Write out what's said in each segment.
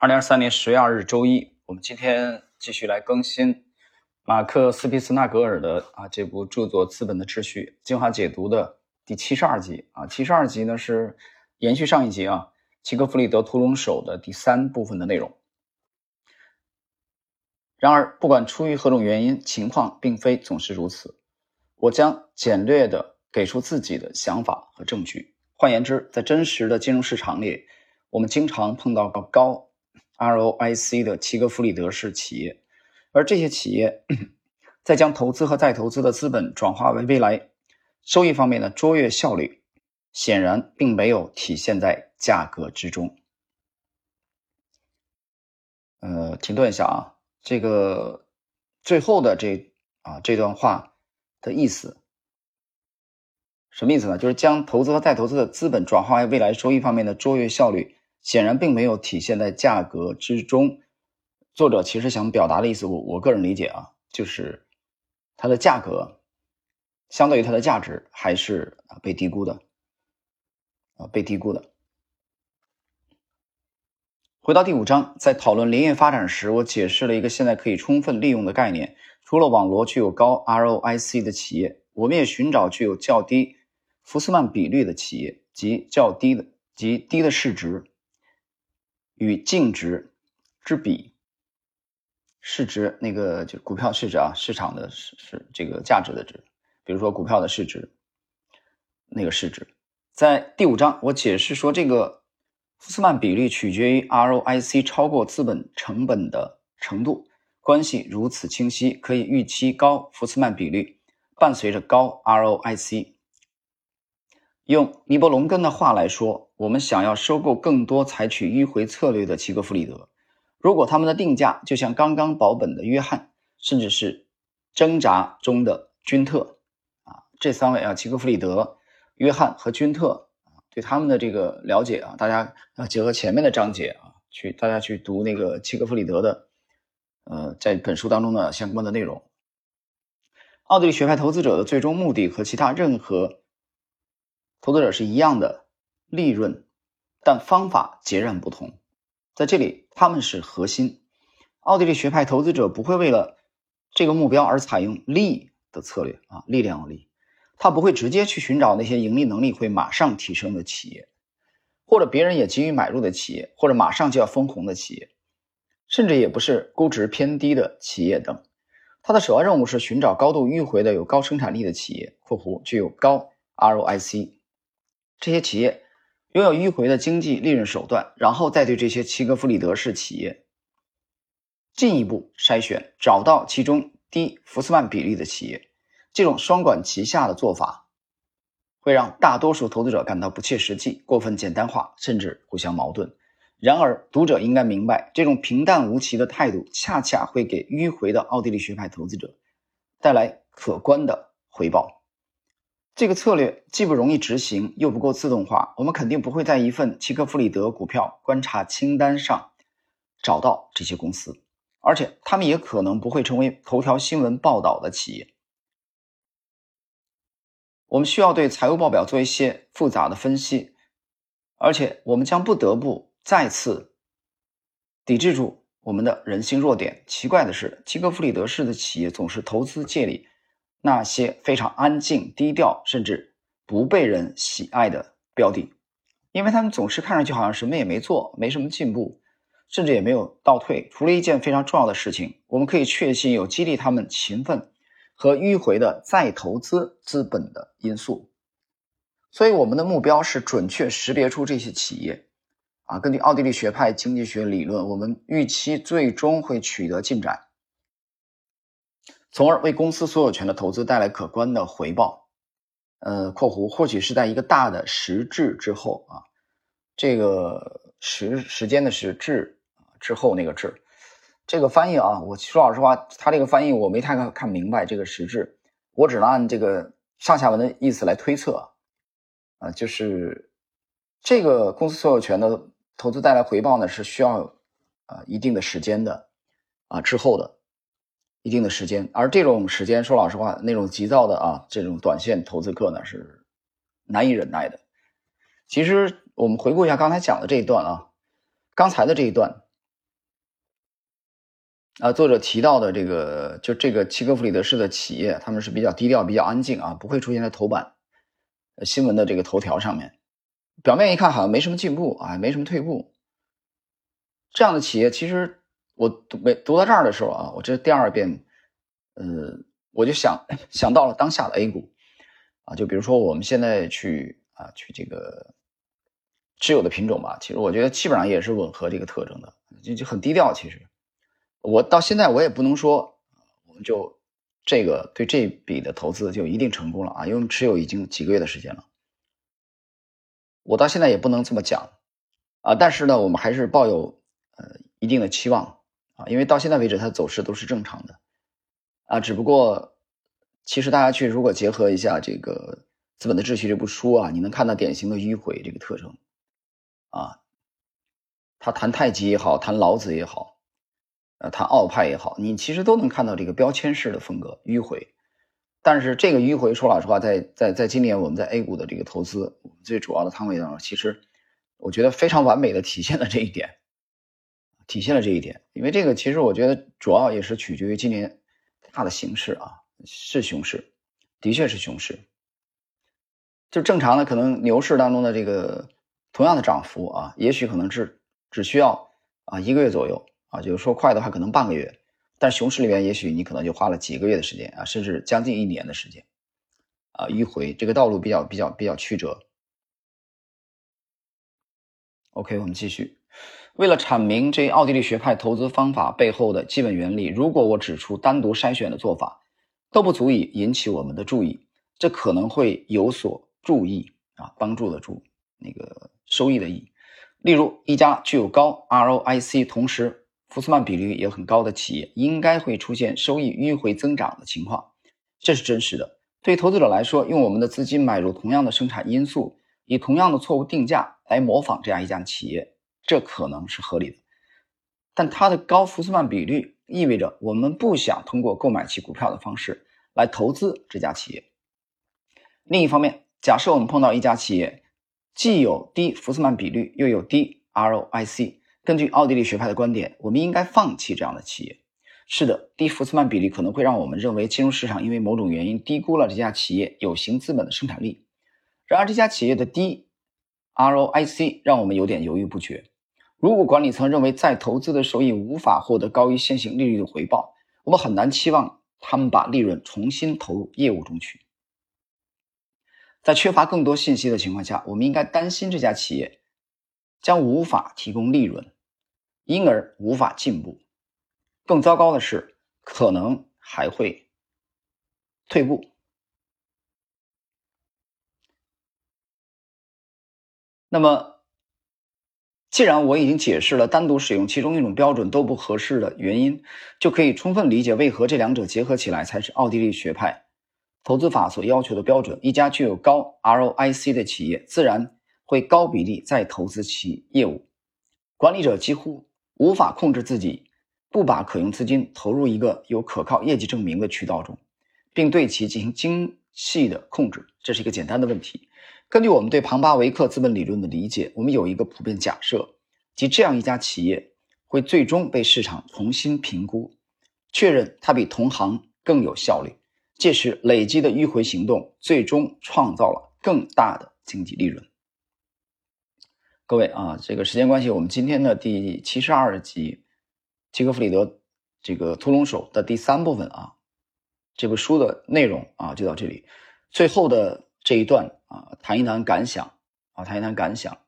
二零二三年十月二日周一，我们今天继续来更新马克思·皮斯纳格尔的啊这部著作《资本的秩序》精华解读的第七十二集啊。七十二集呢是延续上一集啊，齐格弗里德·屠龙手的第三部分的内容。然而，不管出于何种原因，情况并非总是如此。我将简略的给出自己的想法和证据。换言之，在真实的金融市场里，我们经常碰到高。ROIC 的齐格弗里德式企业，而这些企业在将投资和再投资的资本转化为未来收益方面的卓越效率，显然并没有体现在价格之中。呃，停顿一下啊，这个最后的这啊这段话的意思什么意思呢？就是将投资和再投资的资本转化为未来收益方面的卓越效率。显然并没有体现在价格之中。作者其实想表达的意思，我我个人理解啊，就是它的价格相对于它的价值还是啊被低估的啊被低估的。回到第五章，在讨论林业发展时，我解释了一个现在可以充分利用的概念：除了网罗具有高 ROIC 的企业，我们也寻找具有较低福斯曼比率的企业及较低的及低的市值。与净值之比，市值那个就股票市值啊，市场的是是这个价值的值，比如说股票的市值，那个市值，在第五章我解释说，这个福斯曼比率取决于 ROIC 超过资本成本的程度，关系如此清晰，可以预期高福斯曼比率伴随着高 ROIC。用尼伯龙根的话来说。我们想要收购更多采取迂回策略的齐格弗里德，如果他们的定价就像刚刚保本的约翰，甚至是挣扎中的君特，啊，这三位啊，齐格弗里德、约翰和君特啊，对他们的这个了解啊，大家要结合前面的章节啊，去大家去读那个齐格弗里德的，呃，在本书当中的相关的内容。奥地利学派投资者的最终目的和其他任何投资者是一样的。利润，但方法截然不同。在这里，他们是核心。奥地利学派投资者不会为了这个目标而采用利的策略啊，力量的利。他不会直接去寻找那些盈利能力会马上提升的企业，或者别人也急于买入的企业，或者马上就要分红的企业，甚至也不是估值偏低的企业等。他的首要任务是寻找高度迂回的有高生产力的企业（括弧具有高 ROIC）。这些企业。拥有迂回的经济利润手段，然后再对这些齐格弗里德式企业进一步筛选，找到其中低福斯曼比例的企业。这种双管齐下的做法会让大多数投资者感到不切实际、过分简单化，甚至互相矛盾。然而，读者应该明白，这种平淡无奇的态度恰恰会给迂回的奥地利学派投资者带来可观的回报。这个策略既不容易执行，又不够自动化。我们肯定不会在一份齐克弗里德股票观察清单上找到这些公司，而且他们也可能不会成为头条新闻报道的企业。我们需要对财务报表做一些复杂的分析，而且我们将不得不再次抵制住我们的人性弱点。奇怪的是，齐克弗里德式的企业总是投资界里。那些非常安静、低调，甚至不被人喜爱的标的，因为他们总是看上去好像什么也没做，没什么进步，甚至也没有倒退。除了一件非常重要的事情，我们可以确信有激励他们勤奋和迂回的再投资资本的因素。所以，我们的目标是准确识别出这些企业。啊，根据奥地利学派经济学理论，我们预期最终会取得进展。从而为公司所有权的投资带来可观的回报。呃，括弧或许是在一个大的实质之后啊，这个时时间的时质之后那个质，这个翻译啊，我说老实话，他这个翻译我没太看看明白这个实质，我只能按这个上下文的意思来推测啊，就是这个公司所有权的投资带来回报呢，是需要啊一定的时间的啊之后的。一定的时间，而这种时间，说老实话，那种急躁的啊，这种短线投资客呢是难以忍耐的。其实我们回顾一下刚才讲的这一段啊，刚才的这一段啊，作者提到的这个，就这个契诃弗里德式的企业，他们是比较低调、比较安静啊，不会出现在头版新闻的这个头条上面。表面一看好像没什么进步啊，没什么退步。这样的企业，其实我读没读到这儿的时候啊，我这第二遍，呃，我就想想到了当下的 A 股啊，就比如说我们现在去啊去这个持有的品种吧，其实我觉得基本上也是吻合这个特征的，就就很低调，其实。我到现在我也不能说，我们就这个对这笔的投资就一定成功了啊，因为我们持有已经几个月的时间了。我到现在也不能这么讲啊，但是呢，我们还是抱有呃一定的期望啊，因为到现在为止它走势都是正常的啊，只不过其实大家去如果结合一下这个《资本的秩序》这部书啊，你能看到典型的迂回这个特征啊，他谈太极也好，谈老子也好。呃，谈奥派也好，你其实都能看到这个标签式的风格迂回，但是这个迂回说老实话，在在在今年我们在 A 股的这个投资，最主要的仓位当中，其实我觉得非常完美的体现了这一点，体现了这一点。因为这个其实我觉得主要也是取决于今年大的形势啊，是熊市，的确是熊市。就正常的可能牛市当中的这个同样的涨幅啊，也许可能是只需要啊一个月左右。啊，就是说快的话可能半个月，但熊市里面也许你可能就花了几个月的时间啊，甚至将近一年的时间，啊，迂回这个道路比较比较比较曲折。OK，我们继续。为了阐明这奥地利学派投资方法背后的基本原理，如果我指出单独筛选的做法都不足以引起我们的注意，这可能会有所注意啊，帮助的助那个收益的益。例如，一家具有高 ROIC，同时福斯曼比率也很高的企业应该会出现收益迂回增长的情况，这是真实的。对投资者来说，用我们的资金买入同样的生产因素，以同样的错误定价来模仿这样一家企业，这可能是合理的。但它的高福斯曼比率意味着我们不想通过购买其股票的方式来投资这家企业。另一方面，假设我们碰到一家企业既有低福斯曼比率，又有低 ROIC。根据奥地利学派的观点，我们应该放弃这样的企业。是的，低福斯曼比例可能会让我们认为金融市场因为某种原因低估了这家企业有形资本的生产力。然而，这家企业的低 ROIC 让我们有点犹豫不决。如果管理层认为再投资的收益无法获得高于现行利率的回报，我们很难期望他们把利润重新投入业务中去。在缺乏更多信息的情况下，我们应该担心这家企业将无法提供利润。因而无法进步，更糟糕的是，可能还会退步。那么，既然我已经解释了单独使用其中一种标准都不合适的原因，就可以充分理解为何这两者结合起来才是奥地利学派投资法所要求的标准。一家具有高 ROIC 的企业，自然会高比例再投资其业务，管理者几乎。无法控制自己，不把可用资金投入一个有可靠业绩证明的渠道中，并对其进行精细的控制，这是一个简单的问题。根据我们对庞巴维克资本理论的理解，我们有一个普遍假设，即这样一家企业会最终被市场重新评估，确认它比同行更有效率，届时累积的迂回行动最终创造了更大的经济利润。各位啊，这个时间关系，我们今天的第七十二集《齐格弗里德这个屠龙手》的第三部分啊，这部书的内容啊就到这里。最后的这一段啊，谈一谈感想啊，谈一谈感想。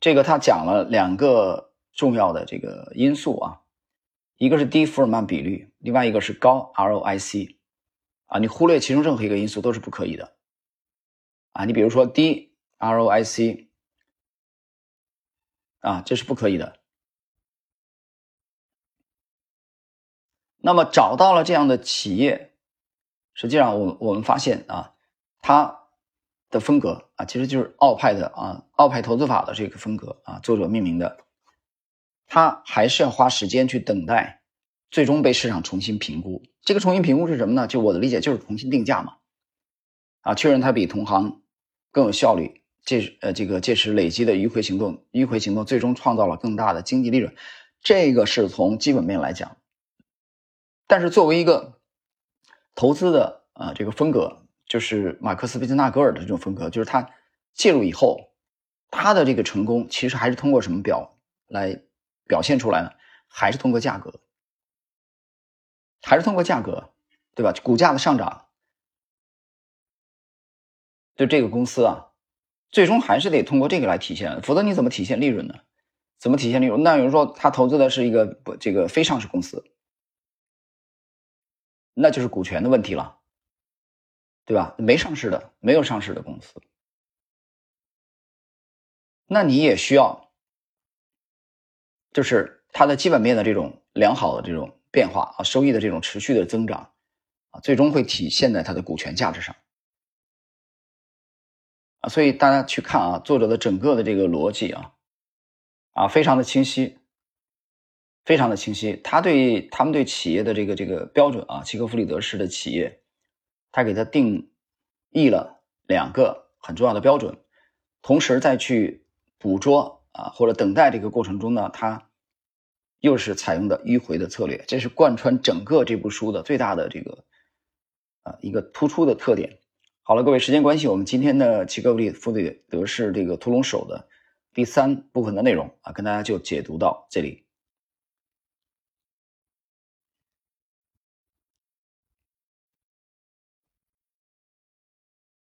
这个他讲了两个重要的这个因素啊，一个是低福尔曼比率，另外一个是高 ROIC 啊，你忽略其中任何一个因素都是不可以的啊。你比如说低 ROIC。啊，这是不可以的。那么找到了这样的企业，实际上我我们发现啊，它的风格啊，其实就是澳派的啊，澳派投资法的这个风格啊，作者命名的。他还是要花时间去等待，最终被市场重新评估。这个重新评估是什么呢？就我的理解，就是重新定价嘛。啊，确认它比同行更有效率。借呃这个届时累积的迂回行动，迂回行动最终创造了更大的经济利润，这个是从基本面来讲，但是作为一个投资的啊这个风格，就是马克思·贝斯纳格尔的这种风格，就是他介入以后，他的这个成功其实还是通过什么表来表现出来呢？还是通过价格，还是通过价格，对吧？股价的上涨，就这个公司啊，最终还是得通过这个来体现，否则你怎么体现利润呢？怎么体现利润？那有人说他投资的是一个不这个非上市公司，那就是股权的问题了，对吧？没上市的，没有上市的公司，那你也需要，就是它的基本面的这种良好的这种变化啊，收益的这种持续的增长啊，最终会体现在它的股权价值上啊。所以大家去看啊，作者的整个的这个逻辑啊。啊，非常的清晰，非常的清晰。他对他们对企业的这个这个标准啊，齐克弗里德式的企业，他给他定义了两个很重要的标准，同时再去捕捉啊或者等待这个过程中呢，他又是采用的迂回的策略，这是贯穿整个这部书的最大的这个啊一个突出的特点。好了，各位，时间关系，我们今天的齐格利弗里德式这个屠龙手的。第三部分的内容啊，跟大家就解读到这里。